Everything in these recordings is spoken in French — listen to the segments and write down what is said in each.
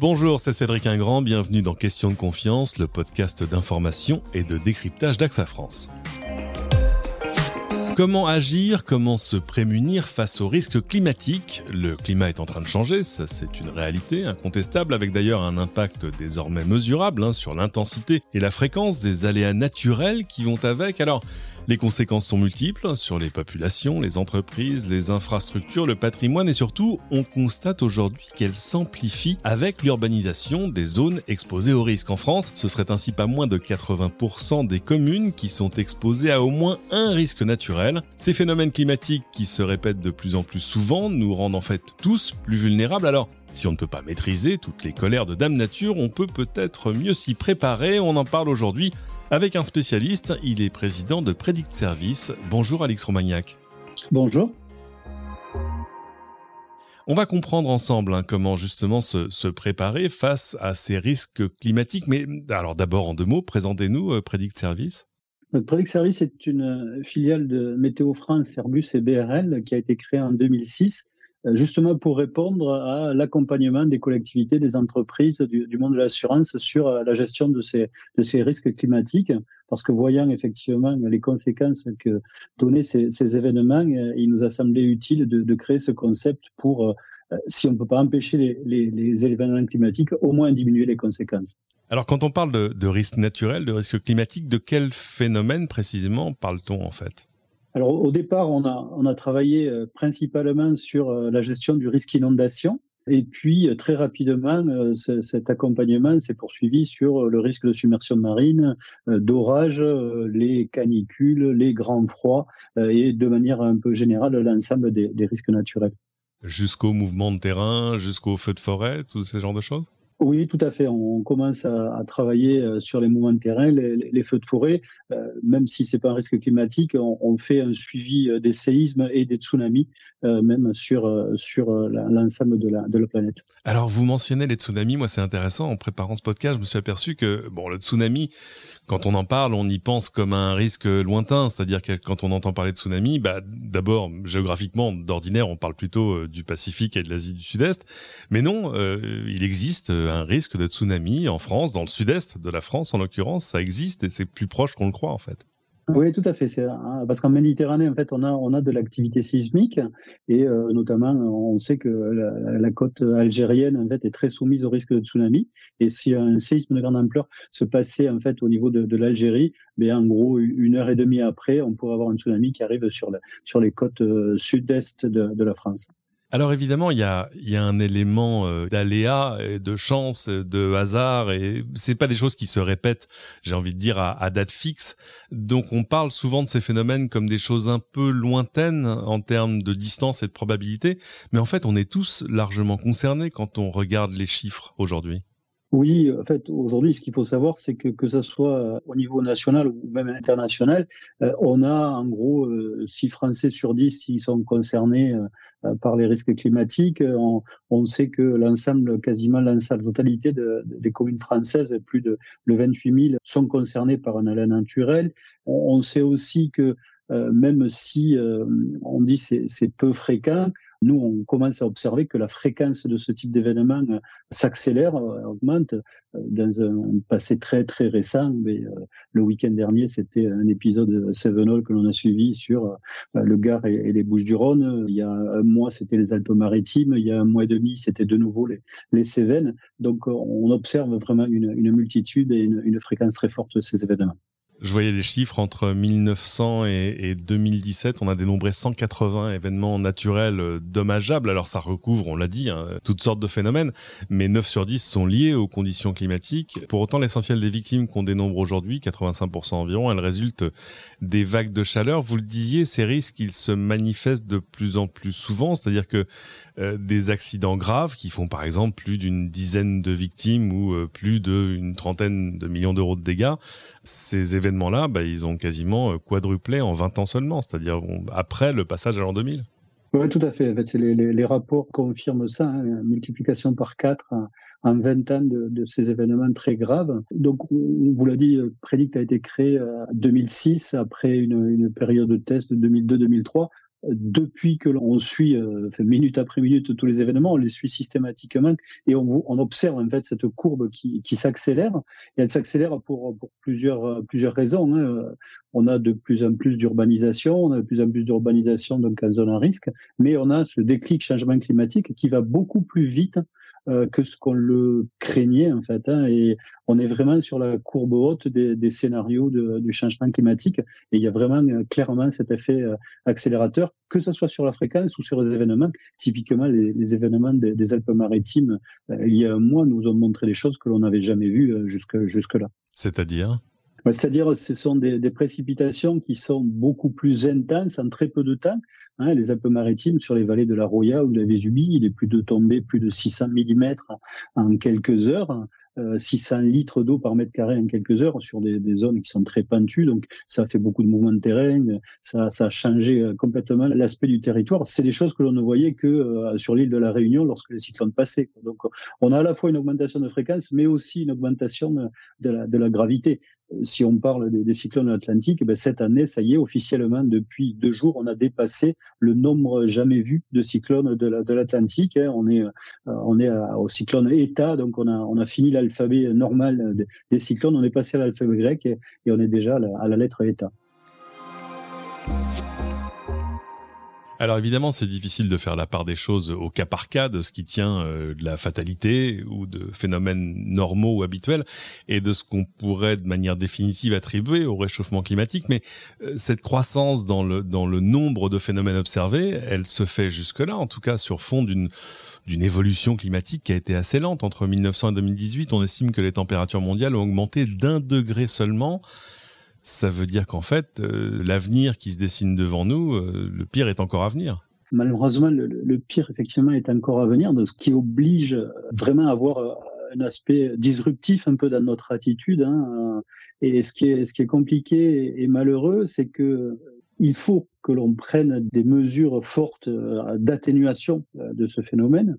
Bonjour, c'est Cédric Ingrand, bienvenue dans Question de confiance, le podcast d'information et de décryptage d'AXA France. Comment agir, comment se prémunir face aux risques climatiques? Le climat est en train de changer, ça c'est une réalité incontestable, avec d'ailleurs un impact désormais mesurable hein, sur l'intensité et la fréquence des aléas naturels qui vont avec. Alors, les conséquences sont multiples sur les populations, les entreprises, les infrastructures, le patrimoine et surtout, on constate aujourd'hui qu'elles s'amplifient avec l'urbanisation des zones exposées au risque. En France, ce serait ainsi pas moins de 80% des communes qui sont exposées à au moins un risque naturel. Ces phénomènes climatiques qui se répètent de plus en plus souvent nous rendent en fait tous plus vulnérables. Alors, si on ne peut pas maîtriser toutes les colères de Dame Nature, on peut peut-être mieux s'y préparer. On en parle aujourd'hui avec un spécialiste, il est président de Predict Service. Bonjour Alix Romagnac. Bonjour. On va comprendre ensemble hein, comment justement se, préparer face à ces risques climatiques. Mais alors d'abord en deux mots, présentez-nous euh, Predict Service. Predict Service est une filiale de Météo France, Airbus et BRL qui a été créée en 2006 euh, justement pour répondre à l'accompagnement des collectivités, des entreprises, du, monde de l'assurance sur euh, la gestion de ces, risques climatiques. Parce que voyant effectivement les conséquences que donnaient ces, événements, euh, il nous a semblé utile de, créer ce concept pour, si on ne peut pas empêcher les, événements climatiques, au moins diminuer les conséquences. Alors quand on parle de, de risques naturels, de risques climatiques, de quel phénomène précisément parle-t-on en fait? Alors au départ, on a, travaillé euh, principalement sur euh, la gestion du risque inondation. Et puis, euh, très rapidement, cet accompagnement s'est poursuivi sur le risque de submersion marine, d'orage, les canicules, les grands froids et de manière un peu générale l'ensemble des, des risques naturels. Jusqu'au mouvement de terrain, jusqu'au feu de forêt, tous ces genres de choses? Oui, tout à fait. On commence à, travailler euh, sur les mouvements de terrain, les, feux de forêt. Euh, même si c'est pas un risque climatique, on, fait un suivi euh, des séismes et des tsunamis, même sur sur l'ensemble de la planète. Alors, vous mentionnez les tsunamis. Moi, c'est intéressant. En préparant ce podcast, je me suis aperçu que bon, le tsunami, quand on en parle, on y pense comme un risque lointain. C'est-à-dire que quand on entend parler de tsunami, bah, d'abord géographiquement, d'ordinaire, on parle plutôt du Pacifique et de l'Asie du Sud-Est. Mais non, il existe un risque de tsunami en France, dans le sud-est de la France en l'occurrence, ça existe et c'est plus proche qu'on le croit en fait. Oui, tout à fait. Hein, parce qu'en Méditerranée, en fait, on a, on a de l'activité sismique et euh, notamment, on sait que la, côte algérienne, en fait, est très soumise au risque de tsunami. Et si un séisme de grande ampleur se passait, en fait, au niveau de, l'Algérie, mais en gros, une heure et demie après, on pourrait avoir un tsunami qui arrive sur, sur les côtes euh, sud-est de la France. Alors évidemment, il y a, y a un élément euh, d'aléa, de chance, de hasard, et c'est pas des choses qui se répètent, j'ai envie de dire, à, date fixe. Donc on parle souvent de ces phénomènes comme des choses un peu lointaines en termes de distance et de probabilité, mais en fait on est tous largement concernés quand on regarde les chiffres aujourd'hui. Oui, en fait, aujourd'hui, ce qu'il faut savoir, c'est que que ce soit au niveau national ou même international, euh, on a en gros 6 euh, Français sur 10 qui sont concernés euh, par les risques climatiques. On, on sait que l'ensemble, quasiment l'ensemble, totalité de, des communes françaises, plus de le 28 000, sont concernées par un aléa naturel. On, sait aussi que même si on dit c'est c'est peu fréquent, nous, on commence à observer que la fréquence de ce type d'événement euh, s'accélère, euh, augmente euh, dans un passé très très récent. Mais, le week-end dernier, c'était un épisode Sevenol que l'on a suivi sur le Gard et, les Bouches-du-Rhône. Il y a un mois, c'était les Alpes-Maritimes. Il y a un mois et demi, c'était de nouveau les, les Cévennes. Donc, on observe vraiment une, une multitude et une, une fréquence très forte de ces événements. Je voyais les chiffres entre 1900 et, 2017. On a dénombré 180 événements naturels euh, dommageables. Alors ça recouvre, on l'a dit, hein, toutes sortes de phénomènes, mais 9 sur 10 sont liés aux conditions climatiques. Pour autant, l'essentiel des victimes qu'on dénombre aujourd'hui, 85% environ, elles résultent des vagues de chaleur. Vous le disiez, ces risques, ils se manifestent de plus en plus souvent. C'est-à-dire que euh, des accidents graves qui font par exemple plus d'une dizaine de victimes ou euh, plus d'une trentaine de millions d'euros de dégâts, ces événements-là, bah, ils ont quasiment euh, quadruplé en 20 ans seulement, c'est-à-dire après le passage à l'an 2000. Oui, tout à fait. En fait, les, rapports confirment ça, hein, multiplication par 4 en 20 ans de, ces événements très graves. Donc, on vous l'a dit, Predict a été créé en 2006, après une période de test de 2002-2003 depuis que l'on suit euh, minute après minute tous les événements, on les suit systématiquement et on, observe en fait cette courbe qui, s'accélère et elle s'accélère pour, pour plusieurs, raisons. Hein. On a de plus en plus d'urbanisation, on a de plus en plus d'urbanisation donc en zone à risque, mais on a ce déclic changement climatique qui va beaucoup plus vite euh, que ce qu'on le craignait en fait. Hein, et on est vraiment sur la courbe haute des, scénarios du changement climatique et il y a vraiment euh, clairement cet effet euh, accélérateur, que ce soit sur la fréquence ou sur les événements. Typiquement, les, événements des, Alpes-Maritimes, il y a un mois, nous ont montré des choses que l'on n'avait jamais vues jusque, jusque-là. C'est-à-dire? C'est-à-dire, ce sont des, précipitations qui sont beaucoup plus intenses en très peu de temps. Hein, les Alpes-Maritimes, sur les vallées de la Roya ou de la Vésubie, il est plus de tomber plus de 600 mm en quelques heures. 600 euh, litres d'eau par mètre carré en quelques heures sur des, zones qui sont très pentues. Donc, ça fait beaucoup de mouvements de terrain. Ça, a changé euh, complètement l'aspect du territoire. C'est des choses que l'on ne voyait que euh, sur l'île de la Réunion lorsque les cyclones passaient. Donc, on a à la fois une augmentation de fréquence, mais aussi une augmentation de la gravité si on parle des, cyclones atlantiques, ben cette année, ça y est, officiellement, depuis deux jours, on a dépassé le nombre jamais vu de cyclones de l'Atlantique. Hein. On est, euh, au cyclone ETA, donc on a, fini l'alphabet normal des, cyclones, on est passé à l'alphabet grec et, on est déjà à la lettre ETA. Alors évidemment, c'est difficile de faire la part des choses au cas par cas de ce qui tient euh, de la fatalité ou de phénomènes normaux ou habituels et de ce qu'on pourrait de manière définitive attribuer au réchauffement climatique. Mais euh, cette croissance dans le, dans le nombre de phénomènes observés, elle se fait jusque-là, en tout cas sur fond d'une d'une évolution climatique qui a été assez lente. Entre 1900 et 2018, on estime que les températures mondiales ont augmenté d'un degré seulement ça veut dire qu'en fait, euh, l'avenir qui se dessine devant nous, euh, le pire est encore à venir. Malheureusement, le, pire, effectivement, est encore à venir, ce qui oblige vraiment à avoir euh, un aspect disruptif un peu dans notre attitude. Hein. Et ce qui est, ce qui est compliqué et malheureux, c'est que il faut que l'on prenne des mesures fortes d'atténuation de ce phénomène.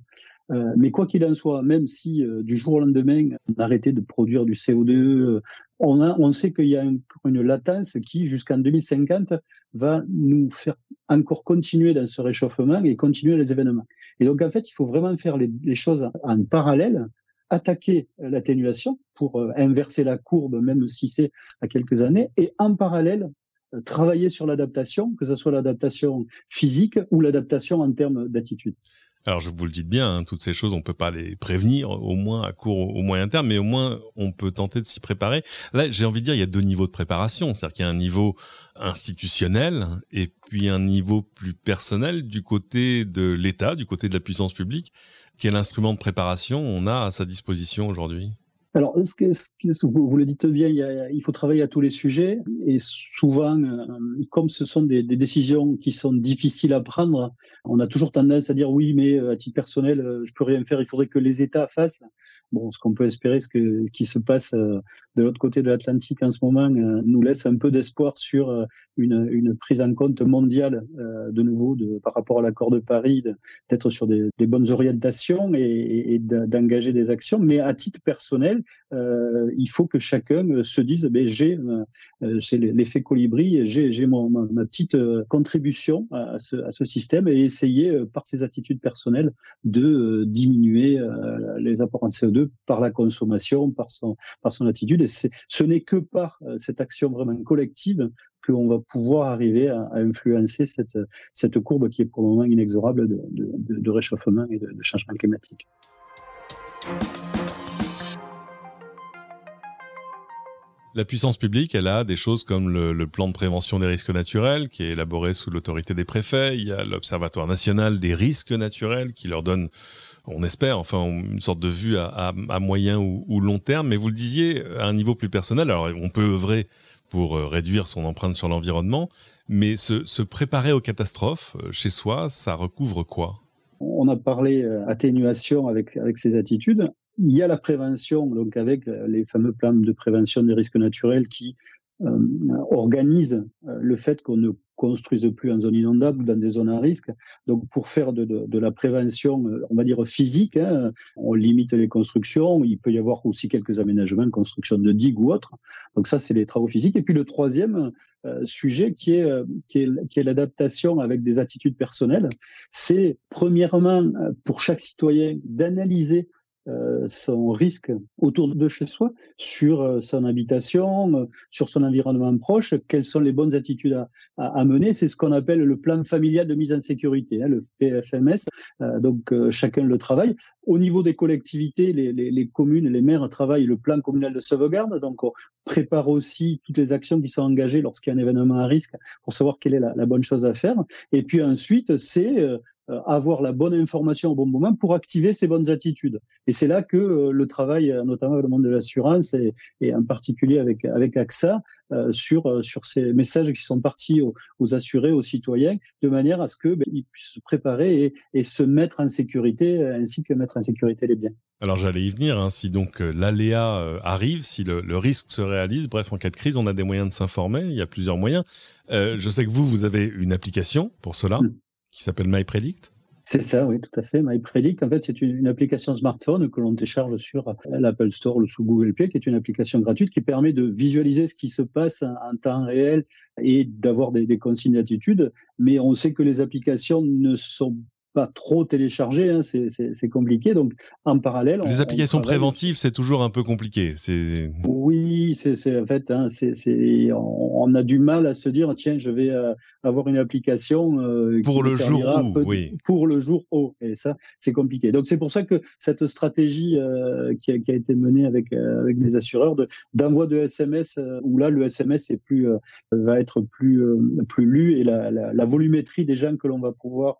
Euh, mais quoi qu'il en soit, même si euh, du jour au lendemain, on arrêtait de produire du CO2, euh, on, sait qu'il y a une, latence qui, jusqu'en 2050, va nous faire encore continuer dans ce réchauffement et continuer les événements. Et donc, en fait, il faut vraiment faire les, les choses en parallèle, attaquer l'atténuation pour inverser la courbe, même si c'est à quelques années, et en parallèle, travailler sur l'adaptation, que ce soit l'adaptation physique ou l'adaptation en termes d'attitude. Alors je vous le dis bien, hein, toutes ces choses, on peut pas les prévenir, au moins à court, au moyen terme, mais au moins on peut tenter de s'y préparer. Là, j'ai envie de dire, il y a deux niveaux de préparation, c'est-à-dire qu'il y a un niveau institutionnel et puis un niveau plus personnel du côté de l'État, du côté de la puissance publique. Quel instrument de préparation on a à sa disposition aujourd'hui? Alors, ce que, ce vous, le dites bien, il, faut travailler à tous les sujets et souvent, euh, comme ce sont des, décisions qui sont difficiles à prendre, on a toujours tendance à dire oui, mais euh, à titre personnel, euh, je peux rien faire. Il faudrait que les États fassent. Bon, ce qu'on peut espérer, ce que, qui se passe de l'autre côté de l'Atlantique en ce moment, nous laisse un peu d'espoir sur une, une, prise en compte mondiale de nouveau de, par rapport à l'accord de Paris, d'être sur des, des, bonnes orientations et, et d'engager des actions. Mais à titre personnel euh, il faut que chacun euh, se dise, ben, j'ai euh, l'effet colibri, j'ai ma, ma, petite contribution à ce, système et essayer par ses attitudes personnelles de diminuer les apports en CO2 par la consommation, par son, attitude. Et ce n'est que par cette action vraiment collective qu'on va pouvoir arriver à, influencer cette, courbe qui est pour le moment inexorable de, réchauffement et de changement climatique. La puissance publique, elle a des choses comme le, plan de prévention des risques naturels qui est élaboré sous l'autorité des préfets. Il y a l'Observatoire national des risques naturels qui leur donne, on espère, enfin une sorte de vue à, moyen ou, long terme. Mais vous le disiez, à un niveau plus personnel, alors on peut œuvrer pour euh, réduire son empreinte sur l'environnement, mais se, préparer aux catastrophes euh, chez soi, ça recouvre quoi? On a parlé euh, atténuation avec, avec ces attitudes il y a la prévention, donc avec les fameux plans de prévention des risques naturels qui organise le fait qu'on ne construisent plus en zone inondable ou dans des zones à risque. Donc, pour faire de, la prévention, euh, on va dire physique, hein, on limite les constructions. Il peut y avoir aussi quelques aménagements, construction de digues ou autres. Donc, ça, c'est les travaux physiques. Et puis, le troisième euh, sujet euh, qui est, qui est l'adaptation avec des attitudes personnelles, c'est premièrement pour chaque citoyen d'analyser euh, son risque autour de chez soi, sur euh, son habitation, euh, sur son environnement proche, quelles sont les bonnes attitudes à, à, mener. C'est ce qu'on appelle le plan familial de mise en sécurité, hein, le PFMS. donc chacun le travaille. Au niveau des collectivités, les, les, les, communes, les maires travaillent le plan communal de sauvegarde. Donc on prépare aussi toutes les actions qui sont engagées lorsqu'il y a un événement à risque pour savoir quelle est la, la bonne chose à faire. Et puis ensuite, c'est avoir la bonne information au bon moment pour activer ces bonnes attitudes. Et c'est là que euh, le travail, euh, notamment dans le monde de l'assurance et, et, en particulier avec, avec AXA, sur, sur ces messages qui sont partis aux, assurés, aux citoyens, de manière à ce qu'ils ben, puissent se préparer et, et, se mettre en sécurité, ainsi que mettre en sécurité les biens. Alors j'allais y venir, hein, si donc l'aléa arrive, si le, le, risque se réalise, bref, en cas de crise, on a des moyens de s'informer, il y a plusieurs moyens. Euh, je sais que vous, vous avez une application pour cela. Qui s'appelle MyPredict c'est ça, oui, tout à fait. MyPredict, en fait, c'est une, application smartphone que l'on télécharge sur l'Apple Store ou sous Google Play, qui est une application gratuite qui permet de visualiser ce qui se passe en, temps réel et d'avoir des, des consignes d'attitude. Mais on sait que les applications ne sont pas trop téléchargé, hein, c'est compliqué. Donc, en parallèle, les applications préventives, c'est toujours un peu compliqué. C'est oui, c'est en fait, hein, on, on, a du mal à se dire tiens, je vais euh, avoir une application euh, pour le jour où, oui. pour le jour où, et ça, c'est compliqué. Donc, c'est pour ça que cette stratégie euh, qui, a, qui, a, été menée avec avec les assureurs d'envoi de, SMS, où là, le SMS est plus va être plus plus lu et la, la, la volumétrie des gens que l'on va pouvoir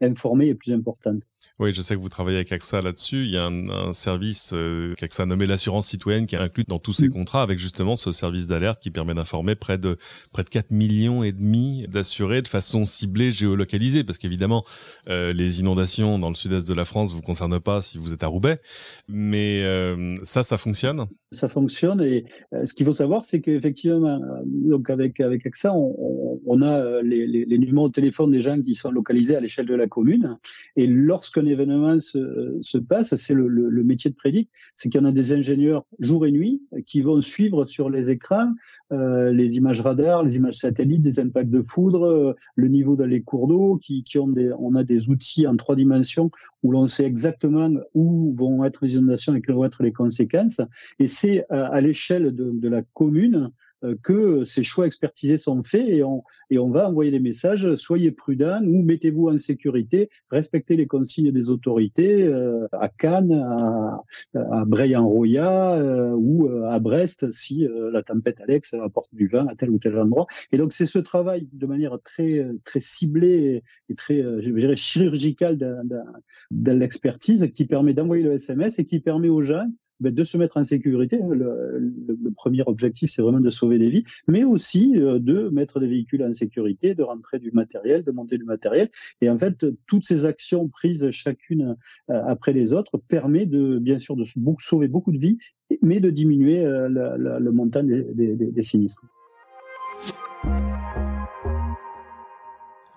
informer est plus importante. Oui, je sais que vous travaillez avec AXA là-dessus. Il y a un, service qu'AXA a nommé l'assurance citoyenne qui est inclus dans tous ses mm. contrats avec justement ce service d'alerte qui permet d'informer près de près de 4 millions et demi d'assurés de façon ciblée, géolocalisée parce qu'évidemment euh, les inondations dans le sud-est de la France vous concernent pas si vous êtes à Roubaix, mais euh, ça ça fonctionne. Ça fonctionne et euh, ce qu'il faut savoir c'est qu'effectivement donc avec avec AXA on, a les, les, les numéros de téléphone des gens qui sont localisés à l'échelle de la commune et lorsqu'un événement se, se passe, c'est le, métier de prédic, c'est qu'il y en a des ingénieurs jour et nuit qui vont suivre sur les écrans euh, les images radar, les images satellites, des impacts de foudre, euh, le niveau dans les cours d'eau, qui, qui ont des, on a des outils en trois dimensions où l'on sait exactement où vont être les inondations et quelles vont être les conséquences. Et c'est à, l'échelle de, la commune euh, que ces choix expertisés sont faits et on, va envoyer des messages, soyez prudents ou mettez-vous en sécurité, respectez les consignes des autorités euh, à Cannes, à, à Breil-en-Roya euh, ou à Brest si la tempête Alex apporte du vin à tel ou tel endroit. Et donc c'est ce travail de manière très, très ciblée et très, chirurgicale de, l'expertise qui permet d'envoyer le SMS et qui permet aux gens de se mettre en sécurité. Le, le, premier objectif, c'est vraiment de sauver des vies, mais aussi euh, de mettre des véhicules en sécurité, de rentrer du matériel, de monter du matériel. Et en fait, toutes ces actions prises chacune euh, après les autres permet de, bien sûr, de sauver beaucoup de vies, mais de diminuer euh, le, montant des sinistres.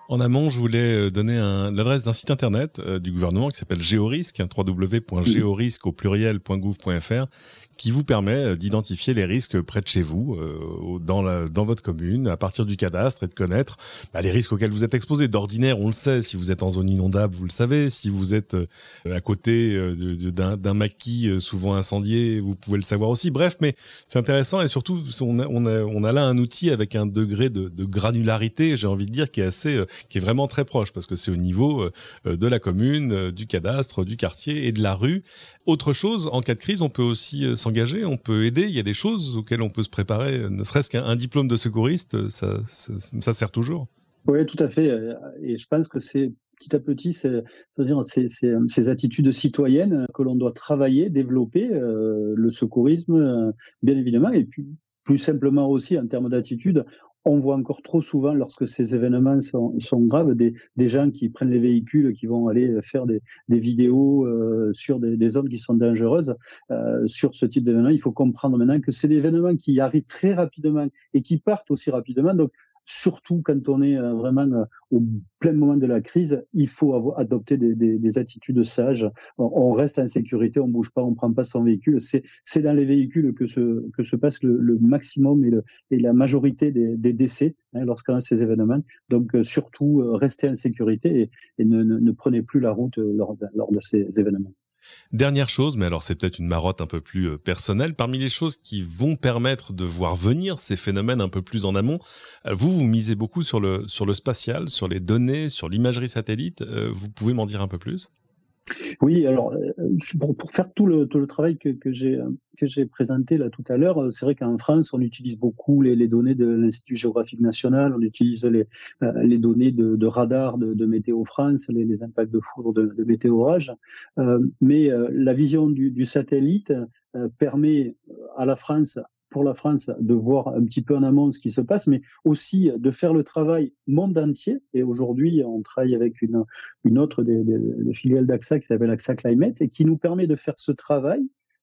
En amont, je voulais euh, donner l'adresse d'un site internet euh, du gouvernement qui s'appelle Géorisque, www.georisque au pluriel.gouv.fr, qui vous permet euh, d'identifier les risques près de chez vous, euh, dans, la, dans votre commune, à partir du cadastre et de connaître bah, les risques auxquels vous êtes exposés. D'ordinaire, on le sait, si vous êtes en zone inondable, vous le savez. Si vous êtes euh, à côté d'un maquis souvent incendié, vous pouvez le savoir aussi. Bref, mais c'est intéressant et surtout, on a, on, a, on a là un outil avec un degré de, de granularité, j'ai envie de dire, qui est assez, qui est vraiment très proche parce que c'est au niveau de la commune, du cadastre, du quartier et de la rue. Autre chose, en cas de crise, on peut aussi euh, s'engager, on peut aider. Il y a des choses auxquelles on peut se préparer, ne serait-ce qu'un diplôme de secouriste, ça, sert toujours. Oui, tout à fait. Et je pense que c'est petit à petit, ces, attitudes citoyennes que l'on doit travailler, développer, euh, le secourisme, euh, bien évidemment, et puis plus simplement aussi en termes d'attitude, on voit encore trop souvent, lorsque ces événements sont, graves, des, gens qui prennent les véhicules, qui vont aller faire des, vidéos euh, sur des, zones qui sont dangereuses. Euh, sur ce type d'événement, il faut comprendre maintenant que c'est des événements qui arrivent très rapidement et qui partent aussi rapidement. Donc, surtout quand on est euh, vraiment euh, au plein moment de la crise, il faut avoir, adopter des, des, des, attitudes sages. On reste en sécurité, on bouge pas, on prend pas son véhicule. C'est dans les véhicules que se, que se passe le, maximum et, le, et, la majorité des, décès hein, lorsqu'on a ces événements. Donc euh, surtout, restez en sécurité et, ne, prenez plus la route lors, lors de ces événements. Dernière chose, mais alors c'est peut-être une marotte un peu plus euh, personnelle, parmi les choses qui vont permettre de voir venir ces phénomènes un peu plus en amont, euh, vous, vous misez beaucoup sur le, sur le spatial, sur les données, sur l'imagerie satellite. Euh, vous pouvez m'en dire un peu plus? Oui, alors euh, pour, faire tout le, tout le travail que, j'ai présenté là tout à l'heure, euh, c'est vrai qu'en France, on utilise beaucoup les, données de l'Institut géographique national, on utilise les, euh, données de, de radar de, Météo France, les, impacts de foudre de, de météo orage, mais la vision du satellite permet à la France pour la France de voir un petit peu en amont ce qui se passe, mais aussi de faire le travail monde entier. Et aujourd'hui, on travaille avec une, autre des, des, filiales d'AXA qui s'appelle AXA Climate et qui nous permet de faire ce travail,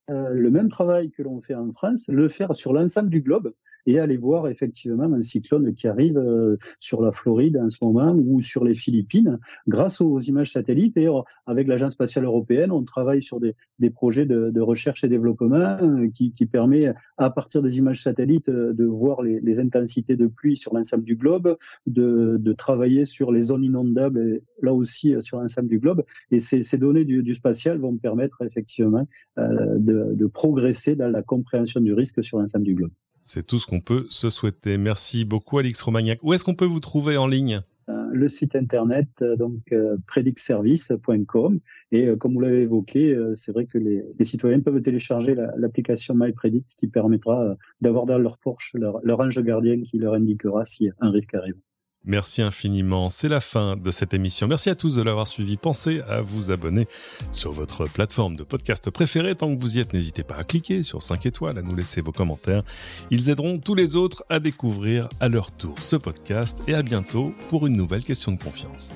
euh, le même travail que l'on fait en France, le faire sur l'ensemble du globe et aller voir effectivement un cyclone qui arrive euh, sur la Floride en ce moment ou sur les Philippines grâce aux images satellites. Et euh, avec l'Agence spatiale européenne, on travaille sur des, projets de, de, recherche et développement euh, qui, qui, permet, à partir des images satellites, de voir les, intensités de pluie sur l'ensemble du globe, de, de, travailler sur les zones inondables, là aussi sur l'ensemble du globe. Et ces, données du, du, spatial vont permettre effectivement euh, de, de progresser dans la compréhension du risque sur l'ensemble du globe. C'est tout ce qu'on peut se souhaiter. Merci beaucoup, Alix Romagnac. Où est-ce qu'on peut vous trouver en ligne? Euh, le site internet euh, donc euh, predictservice.com et comme vous l'avez évoqué, c'est vrai que les, citoyens peuvent télécharger l'application MyPredict qui permettra d'avoir dans leur Porsche leur, leur ange gardien qui leur indiquera si un risque arrive. Merci infiniment. C'est la fin de cette émission. Merci à tous de l'avoir suivi. Pensez à vous abonner sur votre plateforme de podcast préférée. Tant que vous y êtes, n'hésitez pas à cliquer sur 5 étoiles, à nous laisser vos commentaires. Ils aideront tous les autres à découvrir à leur tour ce podcast et à bientôt pour une nouvelle question de confiance.